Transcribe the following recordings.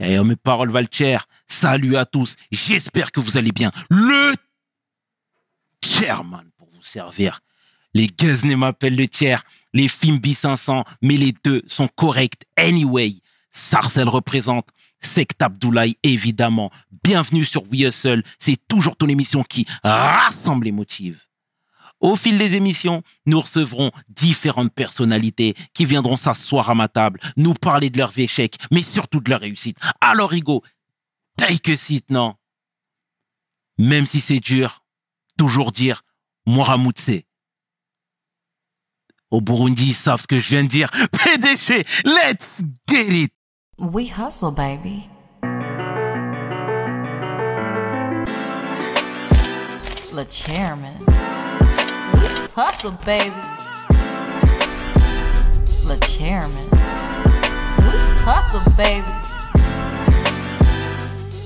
Et mes paroles valent. Salut à tous. J'espère que vous allez bien. Le chairman pour vous servir. Les Guesnay m'appellent le tiers. Les Fimbi 500, mais les deux sont corrects anyway. Sarcel représente. Sect Abdoulaye, évidemment. Bienvenue sur We Hustle. C'est toujours ton émission qui rassemble les motifs. Au fil des émissions, nous recevrons différentes personnalités qui viendront s'asseoir à ma table, nous parler de leur échec, mais surtout de leur réussite. Alors, Rigo, take a seat, non? Même si c'est dur, toujours dire Moramutse. Au Burundi, ils savent ce que je viens de dire. PDG, let's get it! We hustle, baby. Le chairman. We hustle, baby. Le chairman. We hustle, baby.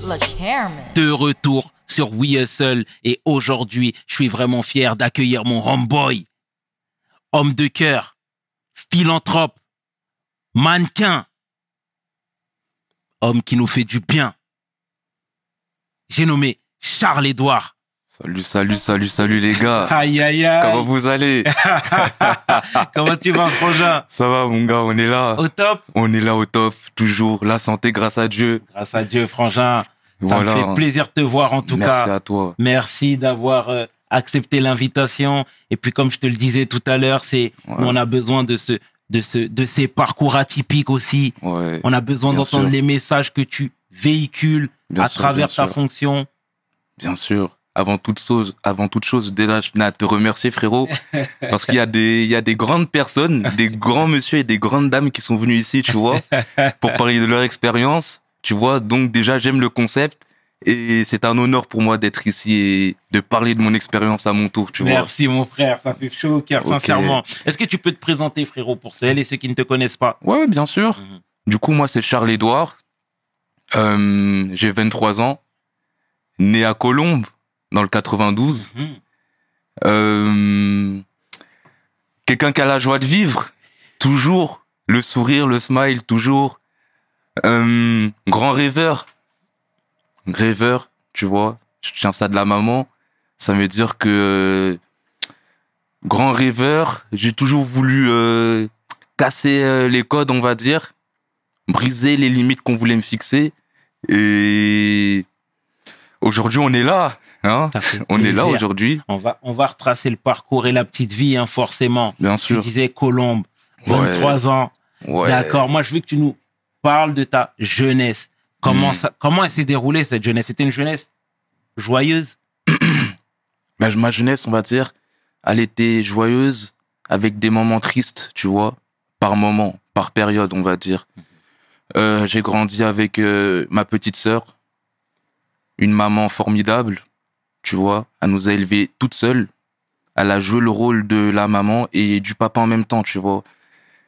Le chairman. de retour sur We Hustle et aujourd'hui, je suis vraiment fier d'accueillir mon homeboy, homme de cœur, philanthrope, mannequin, homme qui nous fait du bien. J'ai nommé Charles-Édouard. Salut, salut, salut, salut les gars. Aïe, aïe, aïe. Comment vous allez? Comment tu vas, Frangin? Ça va mon gars, on est là. Au top On est là au top, toujours. La santé grâce à Dieu. Grâce à Dieu, Frangin. Ça Voilà. me fait plaisir de te voir en tout Merci cas. à toi. Merci d'avoir euh, accepté l'invitation. Et puis, comme je te le disais tout à l'heure, c'est Ouais. on a besoin de ce, de ce, de ces parcours atypiques aussi. Ouais. On a besoin d'entendre les messages que tu véhicules Bien à sûr, travers ta sûr. fonction. Bien sûr. Avant toute chose, avant toute chose, déjà, je tenais à te remercier, frérot. parce qu'il y a des, il y a des grandes personnes, des grands monsieur et des grandes dames qui sont venus ici, tu vois, pour parler de leur expérience, tu vois. Donc, déjà, j'aime le concept. Et c'est un honneur pour moi d'être ici et de parler de mon expérience à mon tour, tu vois. Merci mon frère, ça fait chaud au cœur, sincèrement. Est-ce que tu peux te présenter, frérot, pour celles et ceux qui ne te connaissent pas? Ouais, bien sûr. Mhm. Du coup, moi, c'est Charles-Édouard. Euh, j'ai 23 ans. Né à Colombes, dans le 92. Mhm. Euh, Quelqu'un qui a la joie de vivre. Toujours. Le sourire, le smile, toujours. Euh, grand rêveur. Rêveur, tu vois. Je tiens ça de la maman. Ça veut dire que... grand rêveur. J'ai toujours voulu euh, casser les codes, on va dire. Briser les limites qu'on voulait me fixer. Et... Aujourd'hui, on est là. Hein on est là aujourd'hui, On va, on va retracer le parcours et la petite vie, hein, forcément. bien Tu sûr. disais Colombe, Ouais. 23 ans. Ouais. D'accord. Moi, je veux que tu nous parles de ta jeunesse. Comment Mm. ça, comment elle s'est déroulée cette jeunesse? C'était une jeunesse joyeuse? Bah, ma jeunesse, on va dire, elle était joyeuse avec des moments tristes, tu vois, par moment, par période, on va dire. Euh, j'ai grandi avec euh, ma petite sœur, une maman formidable, tu vois. Elle nous a élevés toute seule. Elle a joué le rôle de la maman et du papa en même temps, tu vois.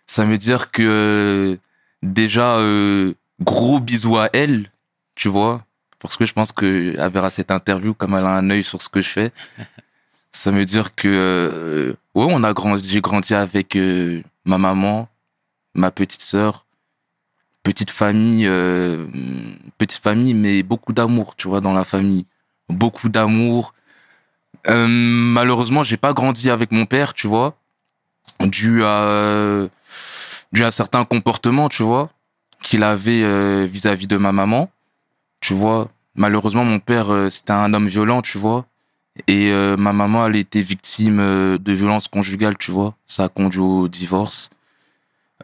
Ça veut dire que déjà, euh, gros bisous à elle, tu vois. Parce que je pense que elle verra cette interview comme elle a un œil sur ce que je fais. Ça veut dire que euh, ouais, on a grandi, j'ai grandi avec euh, ma maman, ma petite sœur, petite famille, euh, petite famille, mais beaucoup d'amour, tu vois, dans la famille, beaucoup d'amour. Euh, malheureusement, j'ai pas grandi avec mon père, tu vois, dû à dû à certains comportements, tu vois, qu'il avait euh, vis-à-vis de ma maman, tu vois. Malheureusement, mon père, euh, c'était un homme violent, tu vois. Et euh, ma maman, elle était victime euh, de violences conjugales, tu vois. Ça a conduit au divorce.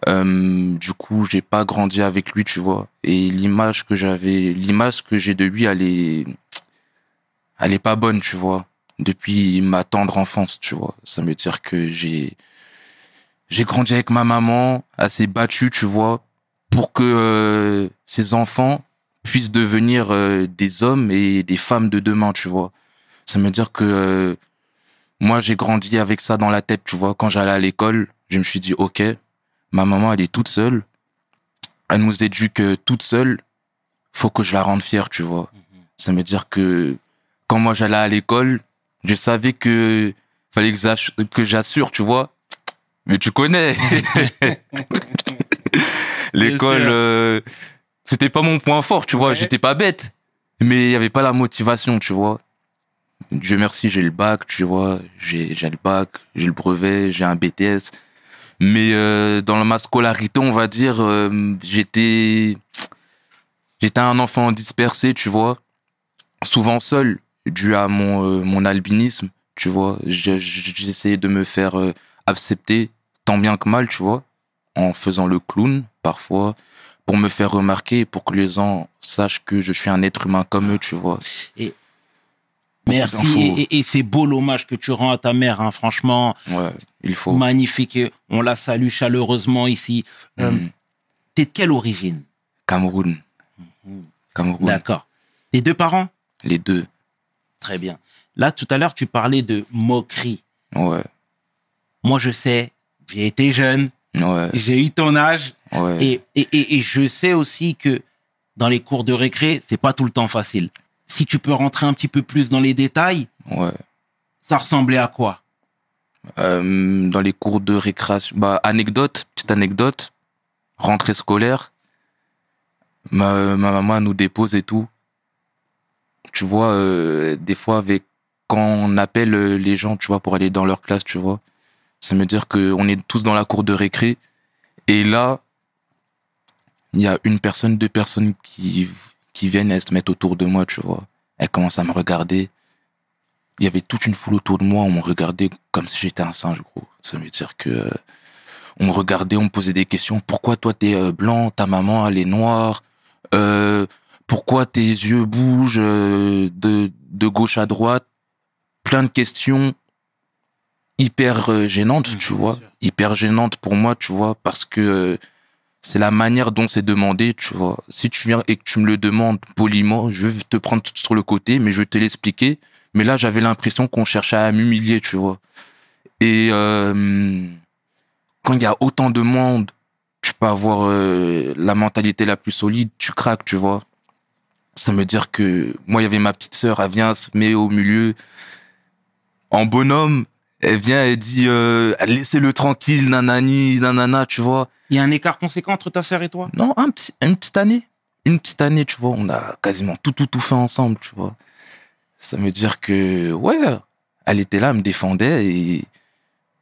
Euh, du coup, j'ai pas grandi avec lui, tu vois. Et l'image que j'avais, l'image que j'ai de lui, elle est, elle est pas bonne, tu vois. Depuis ma tendre enfance, tu vois. Ça veut dire que j'ai, j'ai grandi avec ma maman, elle s'est battue, tu vois, pour que euh, ses enfants puissent devenir euh, des hommes et des femmes de demain, tu vois. Ça veut dire que euh, moi, j'ai grandi avec ça dans la tête, tu vois. Quand j'allais à l'école, je me suis dit, OK, ma maman, elle est toute seule. Elle nous éduque euh, toute seule. Faut que je la rende fière, tu vois. Ça veut dire que quand moi, j'allais à l'école, je savais que fallait que j'ass- que j'assure, tu vois. Mais tu connais. l'école, euh, C'était pas mon point fort, tu vois. Ouais. J'étais pas bête. Mais il y avait pas la motivation, tu vois. Dieu merci, j'ai le bac, tu vois. J'ai j'ai le bac, j'ai le brevet, j'ai un BTS. Mais euh, dans ma scolarité, on va dire, euh, j'étais j'étais un enfant dispersé, tu vois. Souvent seul, dû à mon, euh, mon albinisme, tu vois. Je- je- J'essayais de me faire euh, accepter tant bien que mal, tu vois. En faisant le clown, parfois, pour me faire remarquer pour que les gens sachent que je suis un être humain comme eux, tu vois. Merci. Et, c'est beau l'hommage que tu rends à ta mère, hein, franchement. Ouais, il faut. Magnifique. On la salue chaleureusement ici. Euh, Mm. T'es de quelle origine? Cameroun. Cameroun. D'accord. Tes deux parents? Les deux. Très bien. Là, tout à l'heure, tu parlais de moquerie. Ouais. Moi, je sais, j'ai été jeune, Ouais. j'ai eu ton âge, Ouais. et, et, et, et je sais aussi que dans les cours de récré, c'est pas tout le temps facile. Si tu peux rentrer un petit peu plus dans les détails, Ouais. ça ressemblait à quoi? Euh, dans les cours de récréation. Bah, anecdote, petite anecdote. Rentrée scolaire. Ma, ma maman nous dépose et tout. Tu vois, euh, des fois, avec, quand on appelle euh, les gens, tu vois, pour aller dans leur classe, tu vois, ça veut dire qu'on est tous dans la cour de récré. Et là, il y a une personne, deux personnes qui, qui viennent, elles se mettent autour de moi, tu vois. Elles commencent à me regarder il y avait toute une foule autour de moi, on me regardait comme si j'étais un singe, gros. Ça veut dire que euh, on me regardait, on me posait des questions. Pourquoi toi t'es euh, blanc, ta maman elle est noire euh, Pourquoi tes yeux bougent euh, de de gauche à droite? Plein de questions hyper euh, gênantes, Mhm, tu vois, hyper gênantes pour moi, tu vois, parce que euh, c'est la manière dont c'est demandé, tu vois. Si tu viens et que tu me le demandes poliment, je vais te prendre sur le côté, mais je vais te l'expliquer. Mais là, j'avais l'impression qu'on cherchait à m'humilier, tu vois. Et euh, quand il y a autant de monde, tu peux avoir euh, la mentalité la plus solide, tu craques, tu vois. Ça veut dire que moi, il y avait ma petite sœur, elle vient, elle se met au milieu. En bonhomme, elle vient, elle dit euh, laissez-le tranquille, nanani, nanana, tu vois. Il y a un écart conséquent entre ta sœur et toi? Non, un petit, une petite année. Une petite année, tu vois. On a quasiment tout, tout, tout fait ensemble, tu vois. Ça veut dire que, ouais, elle était là, elle me défendait et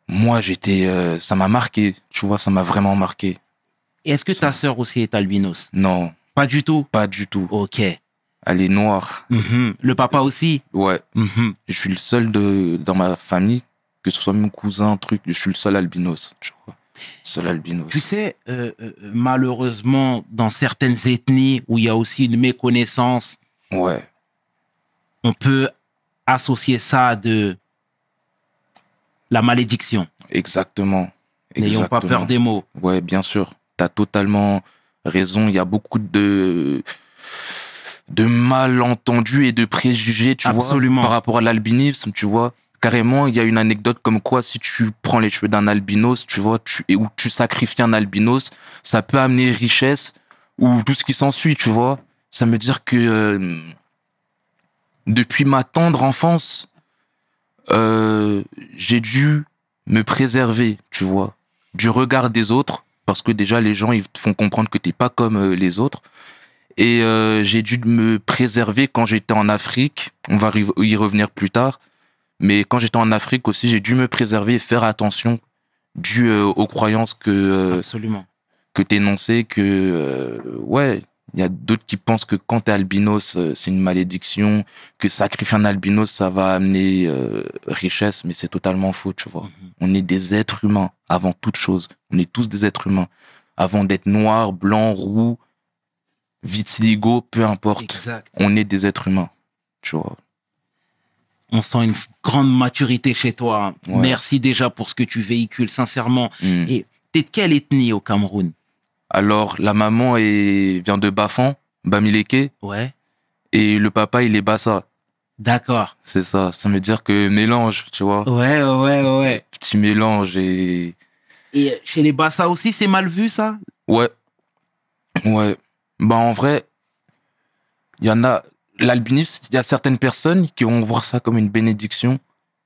moi, j'étais, euh, ça m'a marqué, tu vois, ça m'a vraiment marqué. Et est-ce que ta sœur aussi est albinos? Non, Pas du tout. pas du tout. Ok. Elle est noire. Mhm. Le papa aussi Ouais, Mhm. je suis le seul de, dans ma famille, que ce soit mon cousin, truc, je suis le seul albinos, tu vois. Seul albinos. Tu sais, euh, euh, malheureusement, dans certaines ethnies où il y a aussi une méconnaissance, Ouais, on peut associer ça à de la malédiction. exactement. N'ayons pas peur des mots. Ouais, bien sûr. T'as totalement raison. Il y a beaucoup de de malentendus et de préjugés, tu Absolument. vois, par rapport à l'albinisme, tu vois. Carrément, il y a une anecdote comme quoi si tu prends les cheveux d'un albinos, tu vois, tu, et où tu sacrifies un albinos, ça peut amener richesse ou tout ce qui s'ensuit, tu vois. Ça veut dire que euh, depuis ma tendre enfance, euh, j'ai dû me préserver, tu vois, du regard des autres, parce que déjà les gens ils te font comprendre que t'es pas comme euh, les autres. Et euh, j'ai dû me préserver quand j'étais en Afrique. On va y revenir plus tard. Mais quand j'étais en Afrique aussi, j'ai dû me préserver et faire attention dû euh, aux croyances que euh, Absolument. que t'énonçais que ouais il y a d'autres qui pensent que quand t'es albinos euh, c'est une malédiction que sacrifier un albinos ça va amener euh, richesse mais c'est totalement faux tu vois Mhm. on est des êtres humains avant toute chose on est tous des êtres humains avant d'être noir blanc roux vitiligo peu importe Exact. on est des êtres humains tu vois On sent une grande maturité chez toi. Ouais. Merci déjà pour ce que tu véhicules, sincèrement. Mm. Et t'es de quelle ethnie au Cameroun? Alors la maman est vient de Bafan Bamileke Ouais. et le papa il est Bassa D'accord. C'est ça, ça veut dire que mélange, tu vois. Ouais, ouais, ouais. Petit mélange et. Et chez les Bassa aussi, c'est mal vu, ça? Ouais. Ouais. Bah, en vrai, il y en a. L'albinisme, il y a certaines personnes qui vont voir ça comme une bénédiction.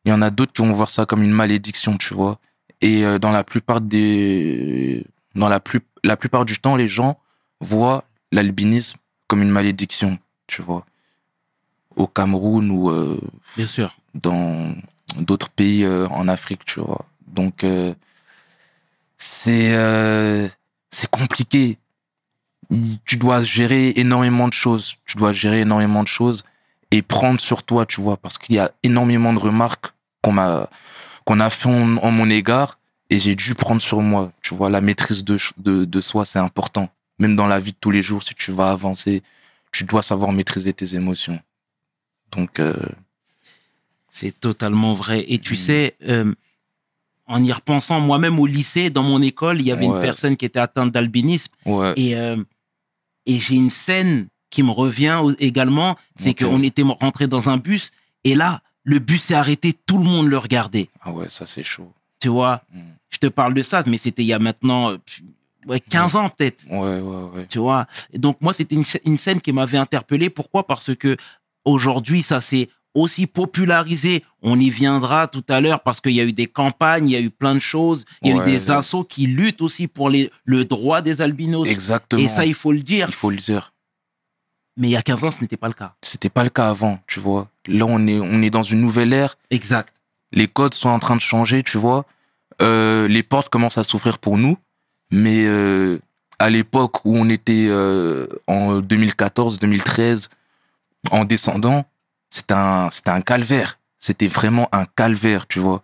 Il y en a d'autres qui vont voir ça comme une malédiction, tu vois. Et euh, dans la plupart des. Dans la, plus... la plupart du temps, les gens voient l'albinisme comme une malédiction, tu vois. Au Cameroun ou euh, Bien sûr. dans d'autres pays euh, en Afrique, tu vois. Donc, euh, c'est c'est compliqué. Tu dois gérer énormément de choses. Tu dois gérer énormément de choses et prendre sur toi, tu vois, parce qu'il y a énormément de remarques qu'on m'a qu'on a fait en, en mon égard et j'ai dû prendre sur moi. Tu vois, la maîtrise de, de, de soi, c'est important. Même dans la vie de tous les jours, si tu vas avancer, tu dois savoir maîtriser tes émotions. Donc, euh, C'est totalement vrai. Et tu Mm. sais, euh, en y repensant, moi-même au lycée, dans mon école, il y avait une personne qui était atteinte d'albinisme. ouais. Et, euh, et j'ai une scène qui me revient également, c'est qu'on était rentré dans un bus et là, le bus s'est arrêté, tout le monde le regardait. Ah ouais, ça c'est chaud. Tu vois, Mm. je te parle de ça, mais c'était il y a maintenant euh, ouais, 15 ans peut-être. Ouais, ouais, ouais. Tu vois, Et donc moi, c'était une, sc- une scène qui m'avait interpellé. Pourquoi? Parce que aujourd'hui, ça s'est aussi popularisé. On y viendra tout à l'heure parce qu'il y a eu des campagnes, il y a eu plein de choses. Il y a Ouais, eu des ouais. assos qui luttent aussi pour les, le droit des albinos. Exactement. Et ça, il faut le dire. il faut le dire. Mais il y a 15 ans, ce n'était pas le cas. C'était pas le cas avant, tu vois. Là, on est, on est dans une nouvelle ère. Exact. Les codes sont en train de changer, tu vois. Euh, les portes commencent à s'ouvrir pour nous. Mais euh, à l'époque où on était euh, en 2014, 2013, en descendant, c'était un, un calvaire. C'était vraiment un calvaire, tu vois.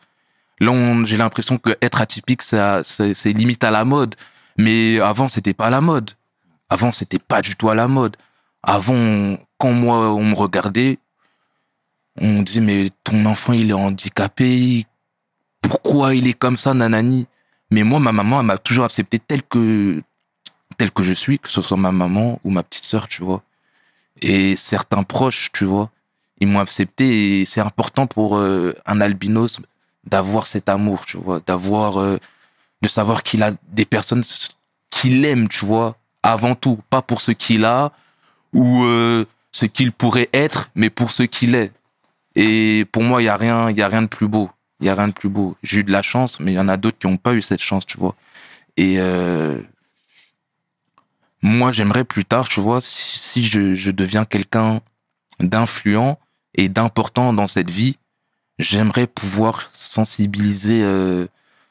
Là, j'ai l'impression que être atypique, ça, c'est c'est limite à la mode. Mais avant, c'était pas à la mode. Avant, c'était pas du tout à la mode. Avant, quand moi, on me regardait, on dit, mais ton enfant, il est handicapé. Pourquoi il est comme ça, nanani? Mais moi, ma maman, elle m'a toujours accepté tel que, je suis, que ce soit ma maman ou ma petite sœur, tu vois. Et certains proches, tu vois, ils m'ont accepté et c'est important pour euh, un albinos d'avoir cet amour, tu vois, d'avoir, euh, de savoir qu'il a des personnes qu'il aime, tu vois, avant tout, pas pour ce qu'il a ou euh, ce qu'il pourrait être, mais pour ce qu'il est. Et pour moi, il y a rien, y a rien de plus beau. Il y a rien de plus beau. J'ai eu de la chance, mais il y en a d'autres qui n'ont pas eu cette chance, tu vois. Et euh, moi, j'aimerais plus tard, tu vois, si, je, je deviens quelqu'un d'influent et d'important dans cette vie, j'aimerais pouvoir sensibiliser, euh,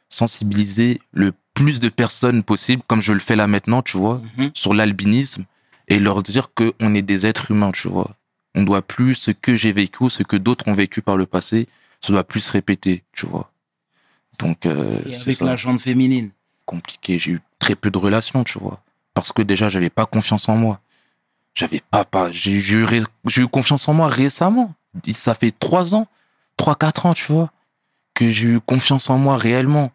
sensibiliser le plus de personnes possible, comme je le fais là maintenant, tu vois, Mhm. sur l'albinisme et leur dire que on est des êtres humains, tu vois. On doit plus ce que j'ai vécu, ce que d'autres ont vécu par le passé, ça doit plus se répéter, tu vois. Donc euh, Et c'est avec la jante féminine. compliqué. J'ai eu très peu de relations, tu vois. Parce que déjà, j'avais pas confiance en moi. J'avais pas, pas, j'ai eu, j'ai eu confiance en moi récemment. Ça fait trois ans, trois, quatre ans, tu vois, que j'ai eu confiance en moi réellement.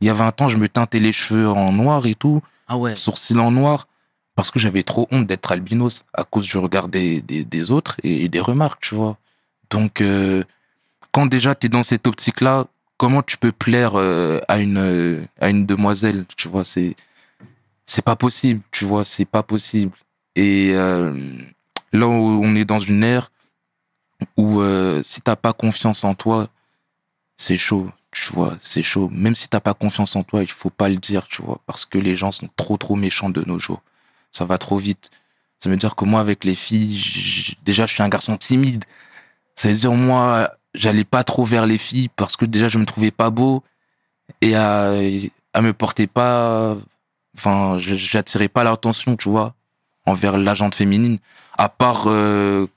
Il y a 20 ans, je me teintais les cheveux en noir et tout, Ah ouais. sourcils en noir, parce que j'avais trop honte d'être albinos à cause du regard des, des, autres et des remarques, tu vois. Donc, euh, quand déjà tu es dans cette optique-là, comment tu peux plaire euh, à une euh, à une demoiselle, tu vois, c'est c'est pas possible, tu vois, c'est pas possible. Et euh, là on est dans une ère où euh, si t'as pas confiance en toi, c'est chaud, tu vois, c'est chaud. Même si t'as pas confiance en toi, il faut pas le dire, tu vois, parce que les gens sont trop trop méchants de nos jours. Ça va trop vite. Ça veut dire que moi, avec les filles, déjà, je suis un garçon timide. Ça veut dire, moi, j'allais pas trop vers les filles parce que déjà, je me trouvais pas beau et à, me porter pas, enfin, j'attirais pas l'attention, tu vois, envers l'agente féminine. À part, euh,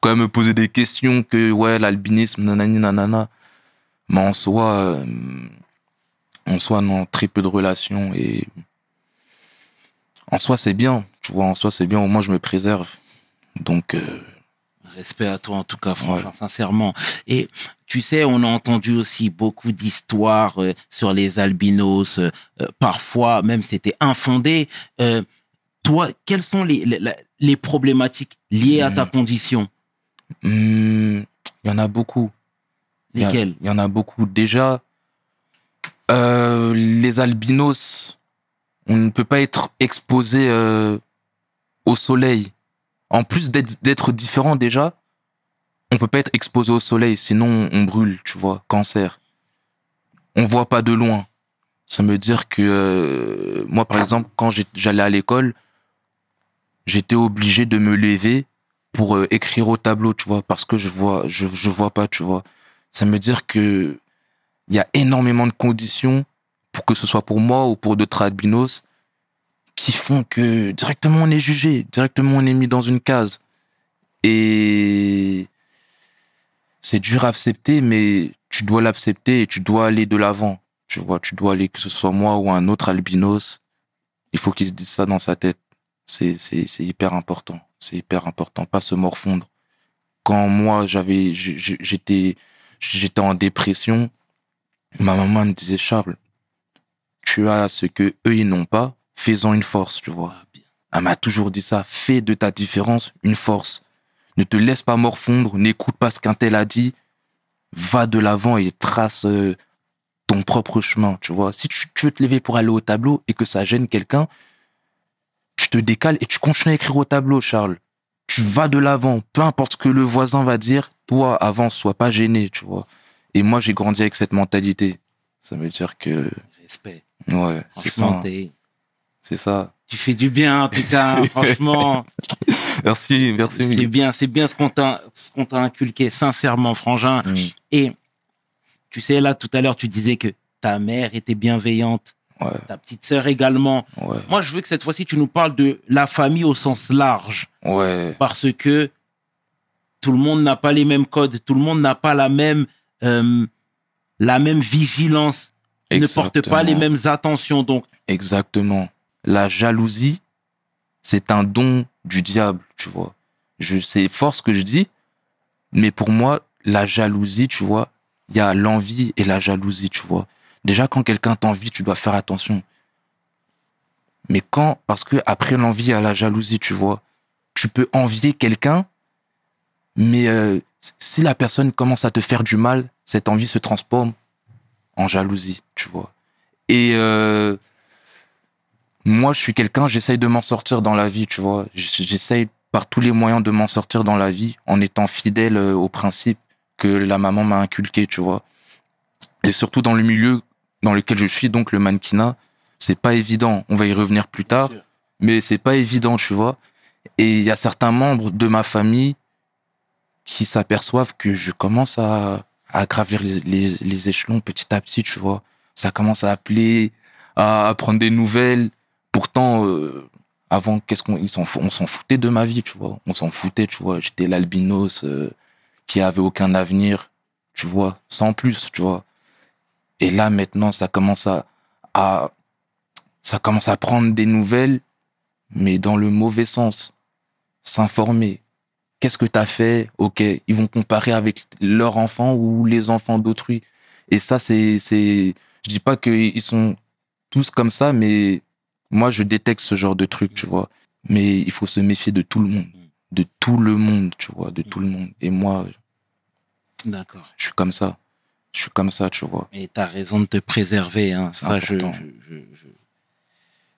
quand elle me posait des questions que, ouais, l'albinisme, nanani, nanana. Mais en soi, euh, en soi, non, très peu de relations et en soi, c'est bien, tu vois, en soi, c'est bien, au moins, je me préserve. Donc, euh, Respect à toi en tout cas, franchement, sincèrement. Et tu sais, on a entendu aussi beaucoup d'histoires euh, sur les albinos. euh, parfois, même c'était infondé. Toi, quelles sont les, les, problématiques liées à ta Mhm. condition? Hum, il y en a beaucoup. Lesquelles? Il y en a beaucoup. Déjà, les albinos, on ne peut pas être exposé euh, au soleil. En plus d'être différent déjà, on peut pas être exposé au soleil, sinon on brûle, tu vois, cancer. On voit pas de loin. Ça veut dire que euh, moi, par exemple, quand j'allais à l'école, j'étais obligé de me lever pour euh, écrire au tableau, tu vois, parce que je vois, je, je vois pas, tu vois. Ça veut dire que il y a énormément de conditions pour que ce soit pour moi ou pour d'autres albinos qui font que directement on est jugé, directement on est mis dans une case. Et c'est dur à accepter, mais tu dois l'accepter et tu dois aller de l'avant. Tu vois, tu dois aller, que ce soit moi ou un autre albinos, il faut qu'il se dise ça dans sa tête. C'est, c'est, c'est hyper important. C'est hyper important. Pas se morfondre. Quand moi, j'avais, j'étais, j'étais en dépression, ma maman me disait, Charles, tu as ce que eux, ils n'ont pas, fais-en une force, tu vois. Ah, bien. Elle m'a toujours dit ça. Fais de ta différence une force. Ne te laisse pas morfondre. N'écoute pas ce qu'un tel a dit. Va de l'avant et trace euh, ton propre chemin, tu vois. Si tu, tu veux te lever pour aller au tableau et que ça gêne quelqu'un, tu te décales et tu continues à écrire au tableau, Charles. Tu vas de l'avant. Peu importe ce que le voisin va dire, toi, avance, sois pas gêné, tu vois. Et moi, j'ai grandi avec cette mentalité. Ça veut dire que, Respect. Ouais, c'est ça. C'est ça. tu fais du bien, cas. franchement, Merci, merci. c'est bien, c'est bien ce qu'on t'a, t'a inculqué, sincèrement, frangin. Mm. Et tu sais, là, tout à l'heure, tu disais que ta mère était bienveillante, Ouais, ta petite sœur également. ouais, Moi, je veux que cette fois-ci, tu nous parles de la famille au sens large. ouais, parce que tout le monde n'a pas les mêmes codes, tout le monde n'a pas la même, euh, la même vigilance, ne porte pas les mêmes attentions. Donc, Exactement. La jalousie, c'est un don du diable, tu vois. Je c'est fort ce que je dis, mais pour moi, la jalousie, tu vois, il y a l'envie et la jalousie, tu vois. Déjà, quand quelqu'un t'envie, tu dois faire attention. Mais quand, parce que après l'envie, il y a la jalousie, tu vois. Tu peux envier quelqu'un, mais euh, si la personne commence à te faire du mal, cette envie se transforme en jalousie, tu vois. Et euh, moi, je suis quelqu'un, j'essaye de m'en sortir dans la vie, tu vois. J'essaye par tous les moyens de m'en sortir dans la vie en étant fidèle euh, aux principes que la maman m'a inculqué, tu vois. Et surtout dans le milieu dans lequel je suis, donc le mannequinat, c'est pas évident. On va y revenir plus tard, mais c'est pas évident, tu vois. Et il y a certains membres de ma famille qui s'aperçoivent que je commence à, à gravir les, les, les échelons petit à petit, tu vois. Ça commence à appeler, à, à prendre des nouvelles. Pourtant, euh, avant, qu'est-ce qu'on, on s'en foutait de ma vie, tu vois. On s'en foutait, tu vois. J'étais l'albinos euh, qui avait aucun avenir, tu vois, sans plus, tu vois. Et là, maintenant, ça commence à, à, ça commence à prendre des nouvelles, mais dans le mauvais sens. S'informer. Qu'est-ce que t'as fait? Ok. Ils vont comparer avec leurs enfants ou les enfants d'autrui. Et ça, c'est, c'est, je dis pas qu'ils sont tous comme ça, mais moi, je détecte ce genre de truc, tu vois. Mais il faut se méfier de tout le monde. De tout le monde, tu vois, de tout le monde. Et moi, d'accord. je suis comme ça. Je suis comme ça, tu vois. Et tu as raison de te préserver. Hein. Ça, je, important. je, je, je-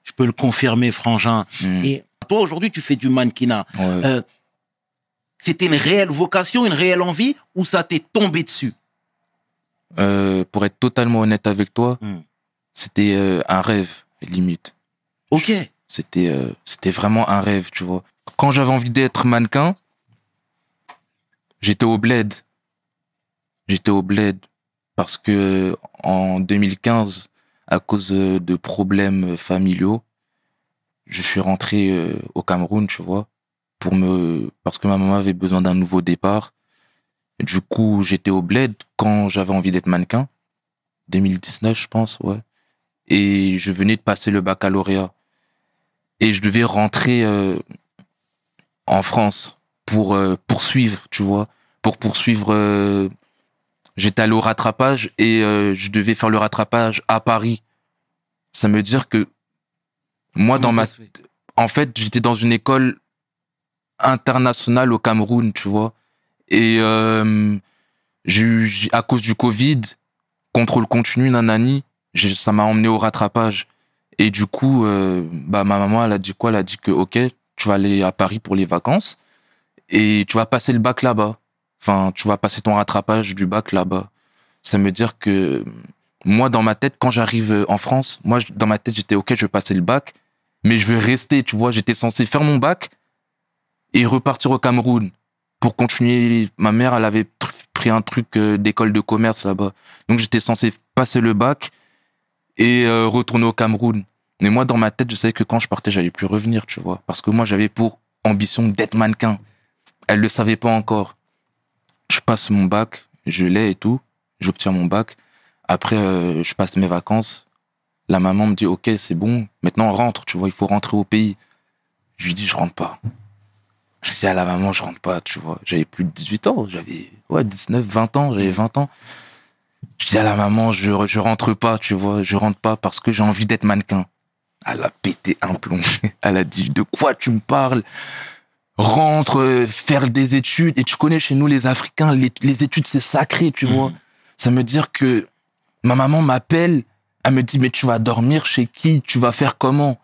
je peux le confirmer, frangin. Mm. Et toi, aujourd'hui, tu fais du mannequinat. Ouais. Euh, C'était une réelle vocation, une réelle envie, ou ça t'est tombé dessus? Euh, pour être totalement honnête avec toi, Mm. c'était euh, un rêve, limite. Ok. C'était euh, c'était vraiment un rêve, tu vois. Quand j'avais envie d'être mannequin, j'étais au bled. J'étais au bled parce que en 2015, à cause de problèmes familiaux, je suis rentré au Cameroun, tu vois, pour me parce que ma maman avait besoin d'un nouveau départ. Du coup, j'étais au bled quand j'avais envie d'être mannequin. 2019, je pense, ouais. Et je venais de passer le baccalauréat et je devais rentrer euh, en France pour euh, poursuivre, tu vois, pour poursuivre. euh, J'étais allé au rattrapage et je devais faire le rattrapage à Paris. Ça veut dire que moi, dans ma, fait? en fait, j'étais dans une école internationale au Cameroun, tu vois, et euh, à cause du Covid, contrôle continu, nanani, ça m'a emmené au rattrapage. Et du coup, euh, bah, ma maman, elle a dit quoi? Elle a dit que, ok, tu vas aller à Paris pour les vacances et tu vas passer le bac là-bas. Enfin, tu vas passer ton rattrapage du bac là-bas. Ça veut dire que moi, dans ma tête, quand j'arrive en France, moi, dans ma tête, j'étais ok, je vais passer le bac, mais je vais rester, tu vois. J'étais censé faire mon bac et repartir au Cameroun pour continuer. Ma mère, elle avait pris un truc euh, d'école de commerce là-bas. Donc j'étais censé passer le bac et euh, retourner au Cameroun. Mais moi, dans ma tête, je savais que quand je partais, j'allais plus revenir, tu vois. Parce que moi, j'avais pour ambition d'être mannequin. Elle le savait pas encore. Je passe mon bac, je l'ai et tout. J'obtiens mon bac. Après, euh, je passe mes vacances. La maman me dit, OK, c'est bon. Maintenant, rentre, tu vois. Il faut rentrer au pays. Je lui dis, je rentre pas. Je dis à la maman, je rentre pas, tu vois. J'avais plus de 18 ans. J'avais, ouais, 19, 20 ans. J'avais 20 ans. Je dis à la maman, je, je rentre pas, tu vois. Je rentre pas parce que j'ai envie d'être mannequin. Elle a pété un plomb. Elle a dit, de quoi tu me parles? Rentre, faire des études. Et tu connais chez nous, les Africains, les, les études, c'est sacré, tu vois. Ça veut dire que ma maman m'appelle, elle me dit, mais tu vas dormir chez qui? Tu vas faire comment?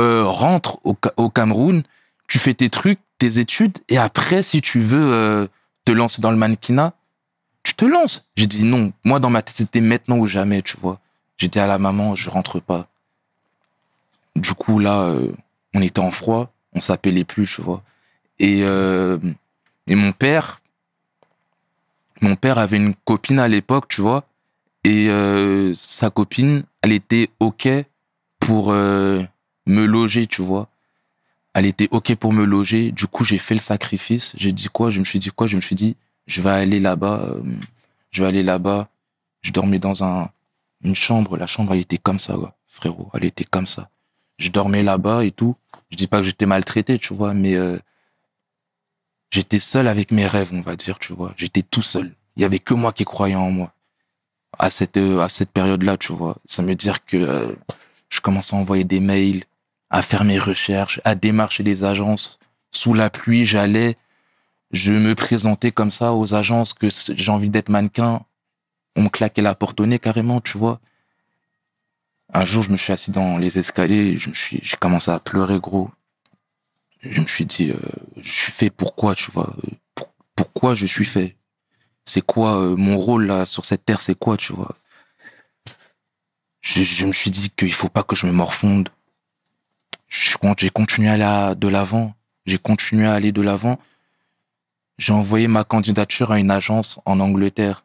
Euh, rentre au, au Cameroun, tu fais tes trucs, tes études, et après, si tu veux euh, te lancer dans le mannequinat, tu te lances. J'ai dit non. Moi, dans ma tête, c'était maintenant ou jamais, tu vois. Dit à la maman, je rentre pas. Du coup, là, euh, on était en froid, on s'appelait plus, tu vois. Et, euh, et mon père, mon père avait une copine à l'époque, tu vois. Et sa copine, elle était OK pour me loger, tu vois. Elle était OK pour me loger. Du coup, j'ai fait le sacrifice. J'ai dit quoi? Je me suis dit quoi? Je me suis dit, je vais aller là-bas. euh, je vais aller là-bas. Je dormais dans un, une chambre. La chambre, elle était comme ça, frérot. Elle était comme ça. Je dormais là-bas et tout. Je dis pas que j'étais maltraité, tu vois, mais euh, j'étais seul avec mes rêves, on va dire, tu vois. J'étais tout seul. Il y avait que moi qui croyais en moi à cette euh, à cette période-là, tu vois. Ça veut dire que euh, je commence à envoyer des mails, à faire mes recherches, à démarcher des agences. Sous la pluie, j'allais, je me présentais comme ça aux agences que j'ai envie d'être mannequin. On me claquait la porte au nez carrément, tu vois. Un jour, je me suis assis dans les escaliers, je me suis, j'ai commencé à pleurer, gros. Je me suis dit, euh, je suis fait pourquoi, tu vois? pour- pourquoi je suis fait? C'est quoi euh, mon rôle là sur cette terre? C'est quoi tu vois? Je, je me suis dit qu'il faut pas que je me morfonde j'ai continué à aller de l'avant. J'ai continué à aller de l'avant. J'ai envoyé ma candidature à une agence en Angleterre.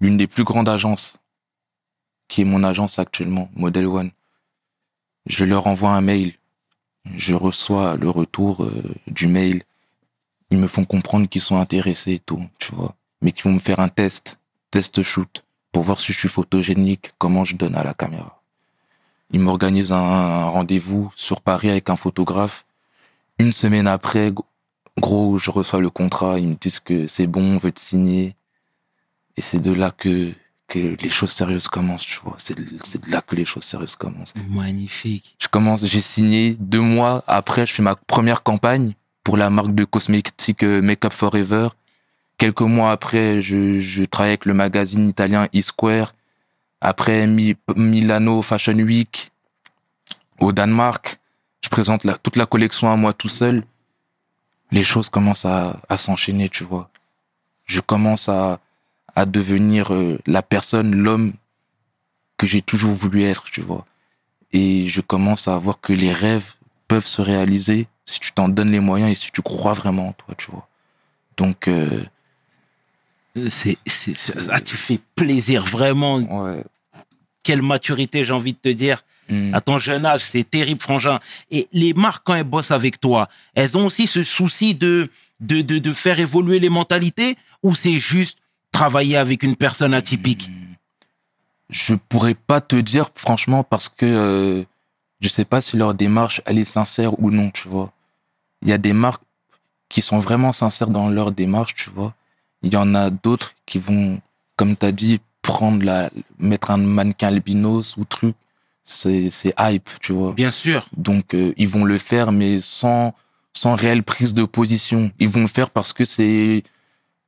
L'une des plus grandes agences qui est mon agence actuellement Model One. Je leur envoie un mail. Je reçois le retour euh, du mail. Ils me font comprendre qu'ils sont intéressés et tout, tu vois. Mais qu'ils vont me faire un test, test shoot, pour voir si je suis photogénique, comment je donne à la caméra. Ils m'organisent un, un rendez-vous sur Paris avec un photographe. Une semaine après, gros, je reçois le contrat, ils me disent que c'est bon, on veut te signer. Et c'est de là que, que les choses sérieuses commencent, tu vois. C'est de, de là que les choses sérieuses commencent. Magnifique. Je commence, j'ai signé deux mois après, je fais ma première campagne pour la marque de cosmétiques euh, Make Up Forever. Quelques mois après, je, je travaille avec le magazine italien eSquare. Après Mi- Milano Fashion Week au Danemark, je présente la, toute la collection à moi tout seul. Les choses commencent à, à s'enchaîner, tu vois. Je commence à, à devenir euh, la personne, l'homme que j'ai toujours voulu être, tu vois et je commence à voir que les rêves peuvent se réaliser si tu t'en donnes les moyens et si tu crois vraiment en toi, tu vois. Donc, euh, c'est- ah, tu fais plaisir, vraiment. ouais. Quelle maturité, j'ai envie de te dire. Mm. À ton jeune âge, c'est terrible, frangin. Et les marques, quand elles bossent avec toi, elles ont aussi ce souci de, de, de, de faire évoluer les mentalités ou c'est juste travailler avec une personne atypique? Je pourrais pas te dire, franchement, parce que euh, je sais pas si leur démarche, elle est sincère ou non, tu vois. Il y a des marques qui sont vraiment sincères dans leur démarche, tu vois. Il y en a d'autres qui vont, comme tu as dit, prendre la, mettre un mannequin albinos ou truc. C'est, c'est hype, tu vois. Bien sûr. Donc euh, ils vont le faire mais sans sans réelle prise de position. Ils vont le faire parce que c'est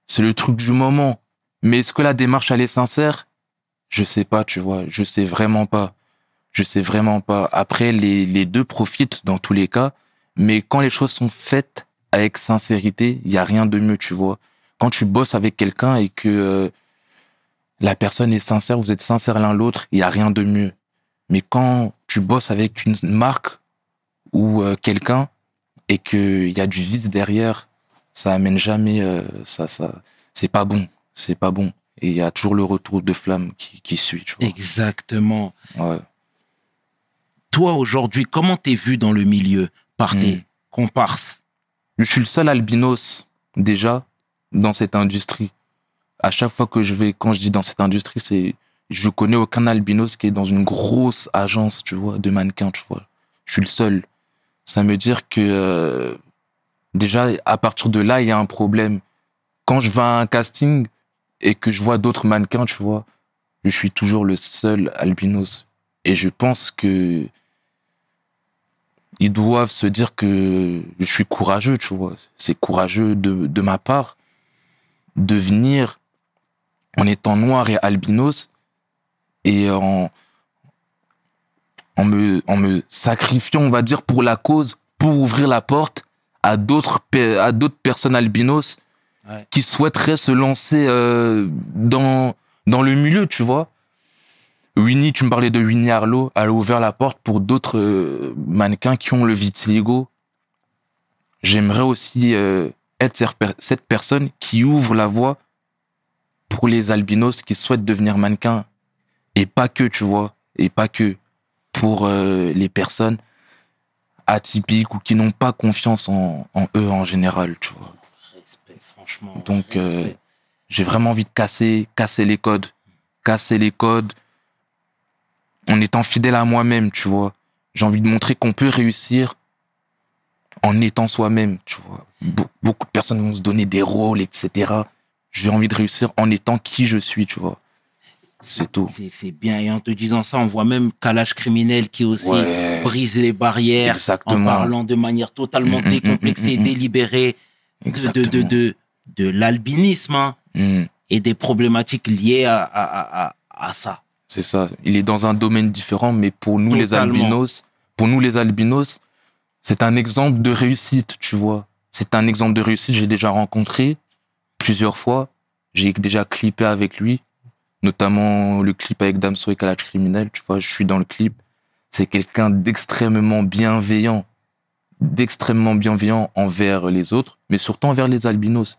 c'est le truc du moment. Mais est-ce que la démarche elle est sincère? Je sais pas, tu vois, je sais vraiment pas. Je sais vraiment pas. Après les les deux profitent dans tous les cas, mais quand les choses sont faites avec sincérité, il y a rien de mieux, tu vois. Quand tu bosses avec quelqu'un et que euh, la personne est sincère, vous êtes sincères l'un l'autre, il y a rien de mieux. Mais quand tu bosses avec une marque ou euh, quelqu'un, et qu'il y a du vice derrière, ça amène jamais, euh, ça, ça, c'est pas bon, c'est pas bon. Et il y a toujours le retour de flamme qui, qui suit, tu vois. Exactement. Ouais. Toi, aujourd'hui, comment t'es vu dans le milieu par tes Hmm. comparses? Je suis le seul albinos, déjà, dans cette industrie. À chaque fois que je vais, quand je dis dans cette industrie, c'est, je connais aucun albinos qui est dans une grosse agence, tu vois, de mannequins, tu vois. Je suis le seul. Ça veut dire que, euh, déjà, à partir de là, il y a un problème. Quand je vais à un casting et que je vois d'autres mannequins, tu vois, je suis toujours le seul albinos. Et je pense que ils doivent se dire que je suis courageux, tu vois. C'est courageux de, de ma part de venir en étant noir et albinos et en, en, me, en me sacrifiant, on va dire, pour la cause, pour ouvrir la porte à d'autres à d'autres personnes albinos Ouais. qui souhaiteraient se lancer euh, dans, dans le milieu, tu vois. Winnie, tu me parlais de Winnie Arlo, elle a ouvert la porte pour d'autres euh, mannequins qui ont le vitiligo. J'aimerais aussi euh, être cette personne qui ouvre la voie pour les albinos qui souhaitent devenir mannequins. Et pas que, tu vois, et pas que pour euh, les personnes atypiques ou qui n'ont pas confiance en, en eux en général, tu vois. Respect, franchement. Donc, euh, j'ai vraiment envie de casser, casser les codes. Casser les codes en étant fidèle à moi-même, tu vois. J'ai envie de montrer qu'on peut réussir en étant soi-même, tu vois. Be- beaucoup de personnes vont se donner des rôles, etc. J'ai envie de réussir en étant qui je suis, tu vois. C'est tout. C'est bien. Et en te disant ça, on voit même Calage criminel qui aussi Ouais. brise les barrières en parlant de manière totalement Mm, mm, décomplexée, mm, délibérée de, de, de, de, l'albinisme hein, et des problématiques liées à, à, à, à, ça. C'est ça. Il est dans un domaine différent, mais pour nous les albinos, pour nous les albinos, c'est un exemple de réussite, tu vois. C'est un exemple de réussite. J'ai déjà rencontré plusieurs fois. J'ai déjà clippé avec lui, notamment le clip avec Damso et Criminel. Tu vois, je suis dans le clip. C'est quelqu'un d'extrêmement bienveillant, d'extrêmement bienveillant envers les autres, mais surtout envers les albinos.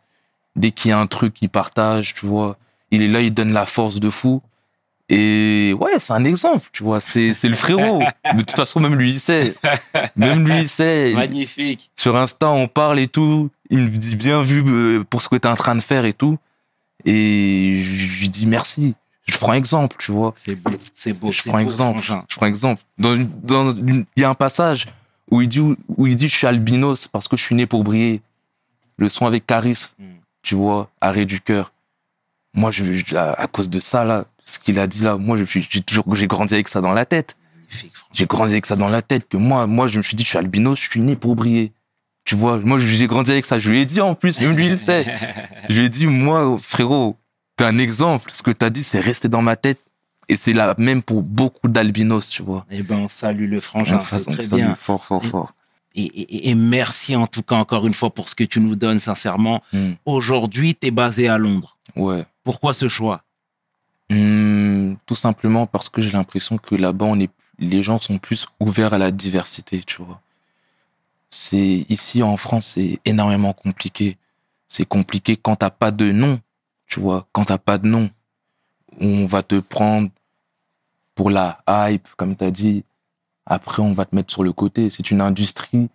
Dès qu'il y a un truc, il partage, tu vois. Il est là, il donne la force de fou. Et ouais, c'est un exemple, tu vois. C'est, c'est le frérot. De toute façon, même lui, il sait. Même lui, il sait. Magnifique. Sur Insta, on parle et tout. Il me dit bien vu euh, pour ce que t'es en train de faire et tout. Et je lui dis merci. Je prends exemple, tu vois. C'est beau. C'est beau. Je prends beau, exemple. Je prends exemple. Dans, il y a un passage où il dit, où il dit, je suis albinos parce que je suis né pour briller. Le son avec Caris, Mm. tu vois, arrêt du cœur. Moi, je, je- à, à cause de ça, là, ce qu'il a dit là, moi, je suis- j'ai toujours, j'ai grandi avec ça dans la tête. J'ai grandi avec ça dans la tête que moi, moi, je me suis dit, je suis albinos, je suis né pour briller. Tu vois, moi, j'ai grandi avec ça. Je lui ai dit en plus, même lui, il le sait. Je lui ai dit, moi, frérot, t'es un exemple. Ce que t'as dit, c'est resté dans ma tête. Et c'est la même pour beaucoup d'albinos, tu vois. Eh ben, on salue le frangin. Enfin, C'est très bien. Fort, fort, Et- fort. Et, et, et merci en tout cas encore une fois pour ce que tu nous donnes sincèrement. Hmm, Aujourd'hui, tu es basé à Londres. ouais. Pourquoi ce choix? Hmm, tout simplement parce que j'ai l'impression que là-bas, on est, les gens sont plus ouverts à la diversité, tu vois. C'est, ici, en France, c'est énormément compliqué. C'est compliqué quand t'as pas de nom, tu vois. Quand t'as pas de nom, on va te prendre pour la hype, comme t'as dit. Après, on va te mettre sur le côté. C'est une industrie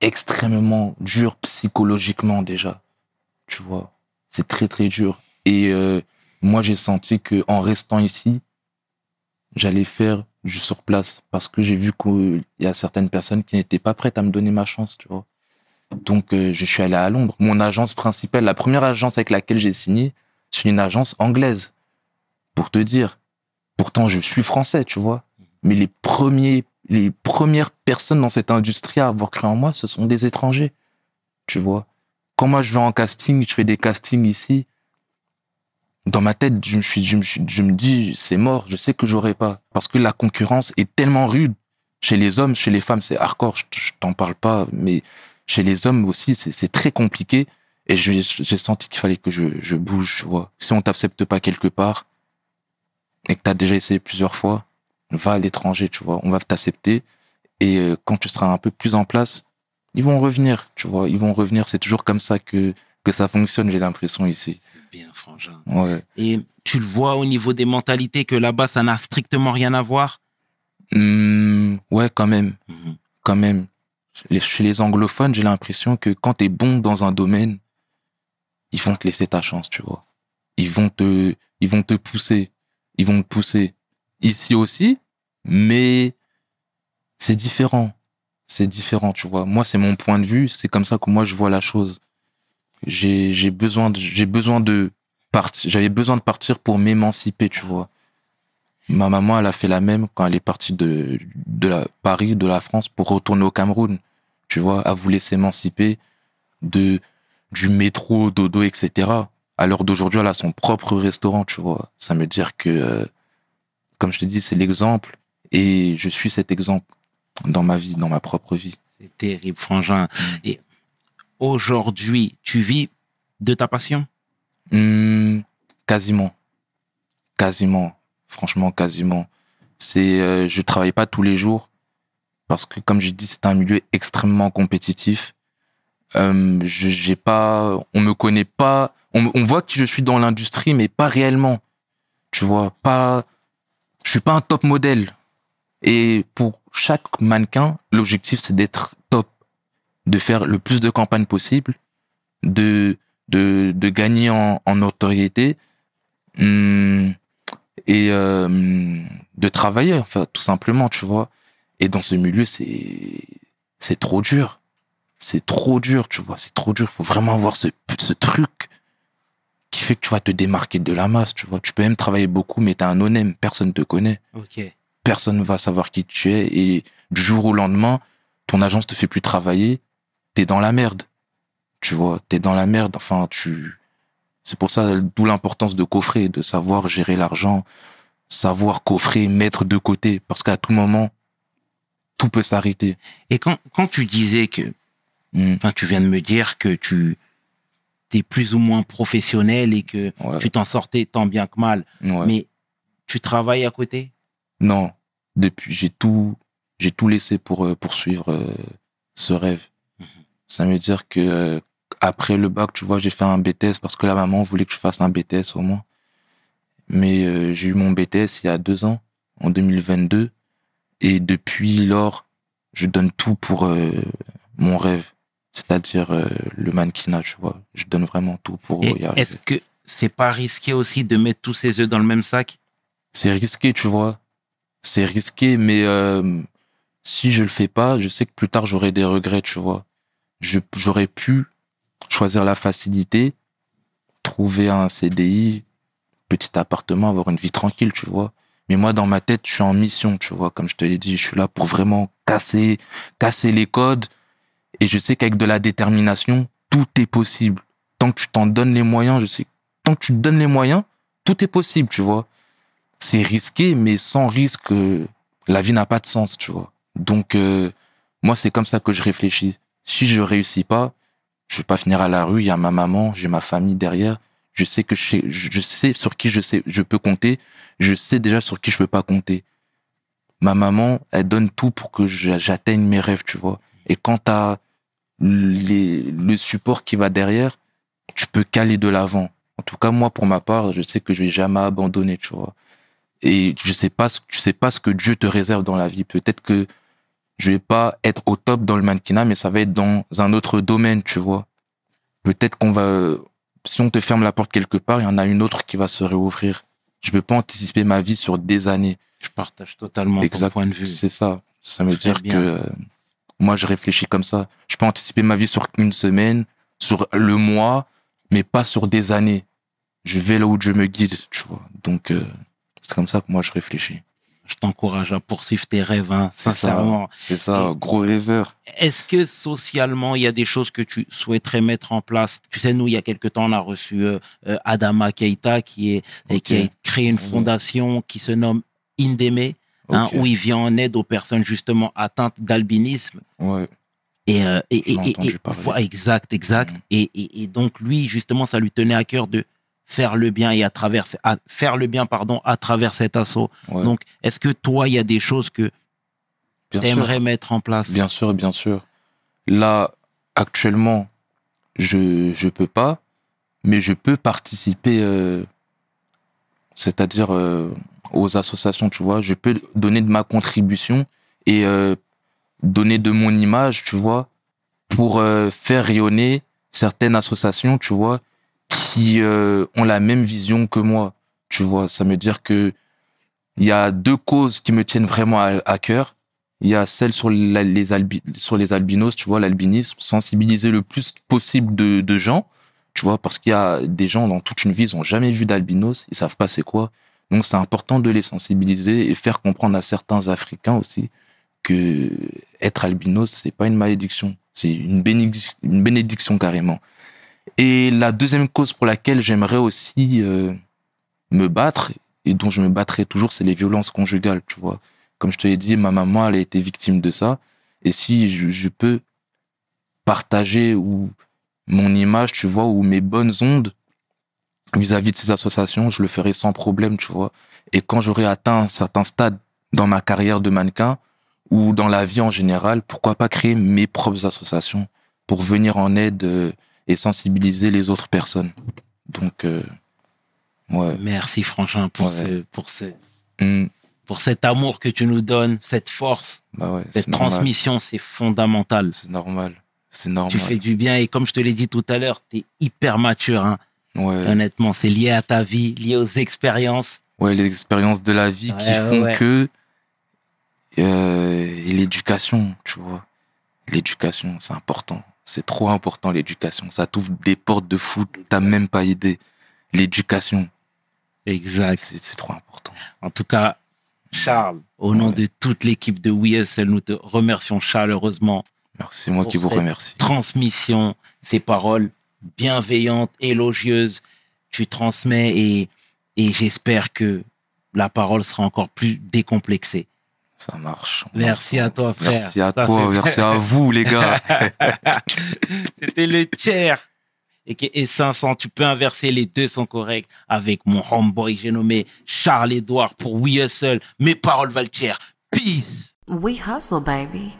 extrêmement dure psychologiquement déjà. Tu vois. C'est très, très dur. Et, euh, moi j'ai senti que en restant ici j'allais faire du sur place parce que j'ai vu qu'il y a certaines personnes qui n'étaient pas prêtes à me donner ma chance tu vois. Donc euh, je suis allé à Londres. Mon agence principale la première agence avec laquelle j'ai signé c'est une agence anglaise. Pour te dire pourtant je suis français tu vois. Mais les premiers les premières personnes dans cette industrie à avoir cru en moi ce sont des étrangers tu vois. Quand moi je vais en casting je fais des castings ici dans ma tête, je me suis, je me, je me dis, c'est mort, je sais que j'aurai pas. Parce que la concurrence est tellement rude. Chez les hommes, chez les femmes, c'est hardcore, je, je t'en parle pas, mais chez les hommes aussi, c'est très compliqué. Et j'ai senti qu'il fallait que je, je bouge, tu vois. Si on t'accepte pas quelque part, et que t'as déjà essayé plusieurs fois, va à l'étranger, tu vois. On va t'accepter. Et euh, quand tu seras un peu plus en place, ils vont revenir, tu vois, ils vont revenir. C'est toujours comme ça que, que ça fonctionne, j'ai l'impression ici. Bien, frangin. Ouais. Et tu le vois au niveau des mentalités que là-bas, ça n'a strictement rien à voir? Hmm, ouais, quand même, Mhm. quand même. Les- Chez les anglophones, j'ai l'impression que quand t'es bon dans un domaine, ils vont te laisser ta chance, tu vois. Ils vont te, ils vont te pousser, ils vont te pousser. Ici aussi, mais c'est différent. C'est différent, tu vois. Moi, c'est mon point de vue. C'est comme ça que moi je vois la chose. J'ai, j'ai besoin j'ai besoin de partir. J'avais besoin de partir pour m'émanciper, tu vois. Ma maman, elle a fait la même quand elle est partie de, de la, Paris, de la France, pour retourner au Cameroun. Tu vois, elle voulait s'émanciper de, du métro, dodo, etc. À l'heure d'aujourd'hui, elle a son propre restaurant, tu vois. Ça veut dire que, euh, comme je te dis, c'est l'exemple. Et je suis cet exemple dans ma vie, dans ma propre vie. C'est terrible, frangin. Et aujourd'hui, tu vis de ta passion? Hmm, quasiment. Quasiment. Franchement, quasiment. C'est, euh, je travaille pas tous les jours parce que, comme j'ai dit, c'est un milieu extrêmement compétitif. Euh, je, pas, on me connaît pas. On, on voit que je suis dans l'industrie, mais pas réellement. Tu vois, pas. Je suis pas un top modèle. Et pour chaque mannequin, l'objectif c'est d'être top, de faire le plus de campagnes possible, de de, de gagner en, en notoriété hum, et euh, de travailler, enfin, tout simplement, tu vois. Et dans ce milieu, c'est c'est trop dur. C'est trop dur, tu vois. C'est trop dur. Il faut vraiment avoir ce, ce truc qui fait que tu vas te démarquer de la masse, tu vois. Tu peux même travailler beaucoup, mais t'es un onem, personne te connaît. Ok. Personne va savoir qui tu es. Et du jour au lendemain, ton agence te fait plus travailler, t'es dans la merde. Tu vois, t'es dans la merde. Enfin, tu. C'est pour ça, d'où l'importance de coffrer, de savoir gérer l'argent, savoir coffrer, mettre de côté, parce qu'à tout moment, tout peut s'arrêter. Et quand, quand tu disais que, Hmm, enfin, tu viens de me dire que tu es plus ou moins professionnel et que ouais, tu t'en sortais tant bien que mal, ouais. mais tu travailles à côté? Non, depuis j'ai tout, j'ai tout laissé pour euh, poursuivre euh, ce rêve. Ça veut dire que euh, après le bac, tu vois, j'ai fait un BTS parce que la maman voulait que je fasse un BTS au moins. Mais euh, j'ai eu mon BTS il y a deux ans, en 2022, et depuis lors, je donne tout pour euh, mon rêve, c'est-à-dire euh, le mannequinat, tu vois. Je donne vraiment tout pour Et y arriver. Est-ce que c'est pas risqué aussi de mettre tous ses œufs dans le même sac? C'est risqué, tu vois. C'est risqué, mais euh, si je le fais pas, je sais que plus tard j'aurai des regrets, tu vois. J'aurais pu choisir la facilité, trouver un CDI, petit appartement, avoir une vie tranquille, tu vois. Mais moi, dans ma tête, je suis en mission, tu vois. Comme je te l'ai dit, je suis là pour vraiment casser, casser les codes. Et je sais qu'avec de la détermination, tout est possible. Tant que tu t'en donnes les moyens, je sais, tant que tu te donnes les moyens, tout est possible, tu vois c'est risqué, mais sans risque, euh, la vie n'a pas de sens, tu vois. Donc, euh, moi, c'est comme ça que je réfléchis. Si je réussis pas, je vais pas finir à la rue. Il y a ma maman, j'ai ma famille derrière. Je sais que je sais, je sais sur qui je sais, je peux compter. Je sais déjà sur qui je peux pas compter. Ma maman, elle donne tout pour que j'a- j'atteigne mes rêves, tu vois. Et quand t'as les, le support qui va derrière, tu peux caler de l'avant. En tout cas, moi, pour ma part, je sais que je vais jamais abandonner, tu vois et je sais pas je sais pas ce que Dieu te réserve dans la vie. Peut-être que je vais pas être au top dans le mannequinat, mais ça va être dans un autre domaine, tu vois. Peut-être qu'on va, si on te ferme la porte quelque part, il y en a une autre qui va se réouvrir. Je peux pas anticiper ma vie sur des années. Je partage totalement ton Exact. point de vue. C'est ça. Ça veut dire bien. que euh, moi, je réfléchis comme ça. Je peux anticiper ma vie sur une semaine, sur le mois, mais pas sur des années. Je vais là où Dieu me guide, tu vois. Donc, euh, c'est comme ça que moi, je réfléchis. Je t'encourage à poursuivre tes rêves, hein, C'est ça. sincèrement. C'est ça, gros rêveur. Est-ce que socialement, il y a des choses que tu souhaiterais mettre en place? Tu sais, nous, il y a quelque temps, on a reçu euh, euh, Adama Keita qui, est, qui a créé une Mhm. fondation qui se nomme Indeme, hein, où il vient en aide aux personnes justement atteintes d'albinisme. Ouais. Et, euh, et, et- exact, exact. Et, et, et donc lui, justement, ça lui tenait à cœur de faire le bien et à travers à faire le bien pardon à travers cet assaut. ouais. Donc, est-ce que toi, il y a des choses que tu aimerais mettre en place? Bien sûr, bien sûr. Là, actuellement, je je peux pas, mais je peux participer, euh, c'est-à-dire euh, aux associations, tu vois. Je peux donner de ma contribution et euh, donner de mon image, tu vois, pour faire rayonner certaines associations, tu vois, qui euh, ont la même vision que moi, tu vois. Ça veut dire que il y a deux causes qui me tiennent vraiment à, cœur. Il y a celle sur, les, albi- sur les albinos, tu vois, l'albinisme, sensibiliser le plus possible de, gens, tu vois, parce qu'il y a des gens dans toute une vie, ils ont jamais vu d'albinos, ils savent pas c'est quoi. Donc c'est important de les sensibiliser et faire comprendre à certains Africains aussi que être albinos, c'est pas une malédiction, c'est une bénédiction carrément. Et la deuxième cause pour laquelle j'aimerais aussi euh, me battre et dont je me battrai toujours, c'est les violences conjugales, tu vois. Comme je te l'ai dit, ma maman, elle a été victime de ça. Et si je, peux partager ou mon image, tu vois, ou mes bonnes ondes vis-à-vis de ces associations, je le ferai sans problème, tu vois. Et quand j'aurai atteint un certain stade dans ma carrière de mannequin ou dans la vie en général, pourquoi pas créer mes propres associations pour venir en aide euh, et sensibiliser les autres personnes. Donc, euh, ouais. Merci Franchement pour, Ouais. ce, pour, ce, Hmm, pour cet amour que tu nous donnes, cette force, bah ouais, cette transmission, c'est fondamental. C'est normal. C'est normal. Tu fais du bien et comme je te l'ai dit tout à l'heure, tu es hyper mature. Hein. Ouais. Honnêtement, c'est lié à ta vie, lié aux expériences. ouais, les expériences de la vie qui font que euh, et l'éducation, tu vois. L'éducation, c'est important. C'est trop important l'éducation. Ça t'ouvre des portes de fou. T'as même pas idée. L'éducation, Exact. c'est trop important. En tout cas, Charles, au nom de toute l'équipe de WeSL, nous te remercions chaleureusement. Merci, c'est moi qui vous remercie. Transmission, ces paroles bienveillantes, élogieuses, tu transmets et, et j'espère que la parole sera encore plus décomplexée. Ça marche. Merci à toi, frère. Merci à Ça toi, fait- merci à vous, les gars. C'était le tiers. Et, que- et 500, tu peux inverser, les deux sont corrects. Avec mon homeboy, j'ai nommé Charles Edouard pour We Hustle. Mes paroles valent cher. Peace. We hustle, baby.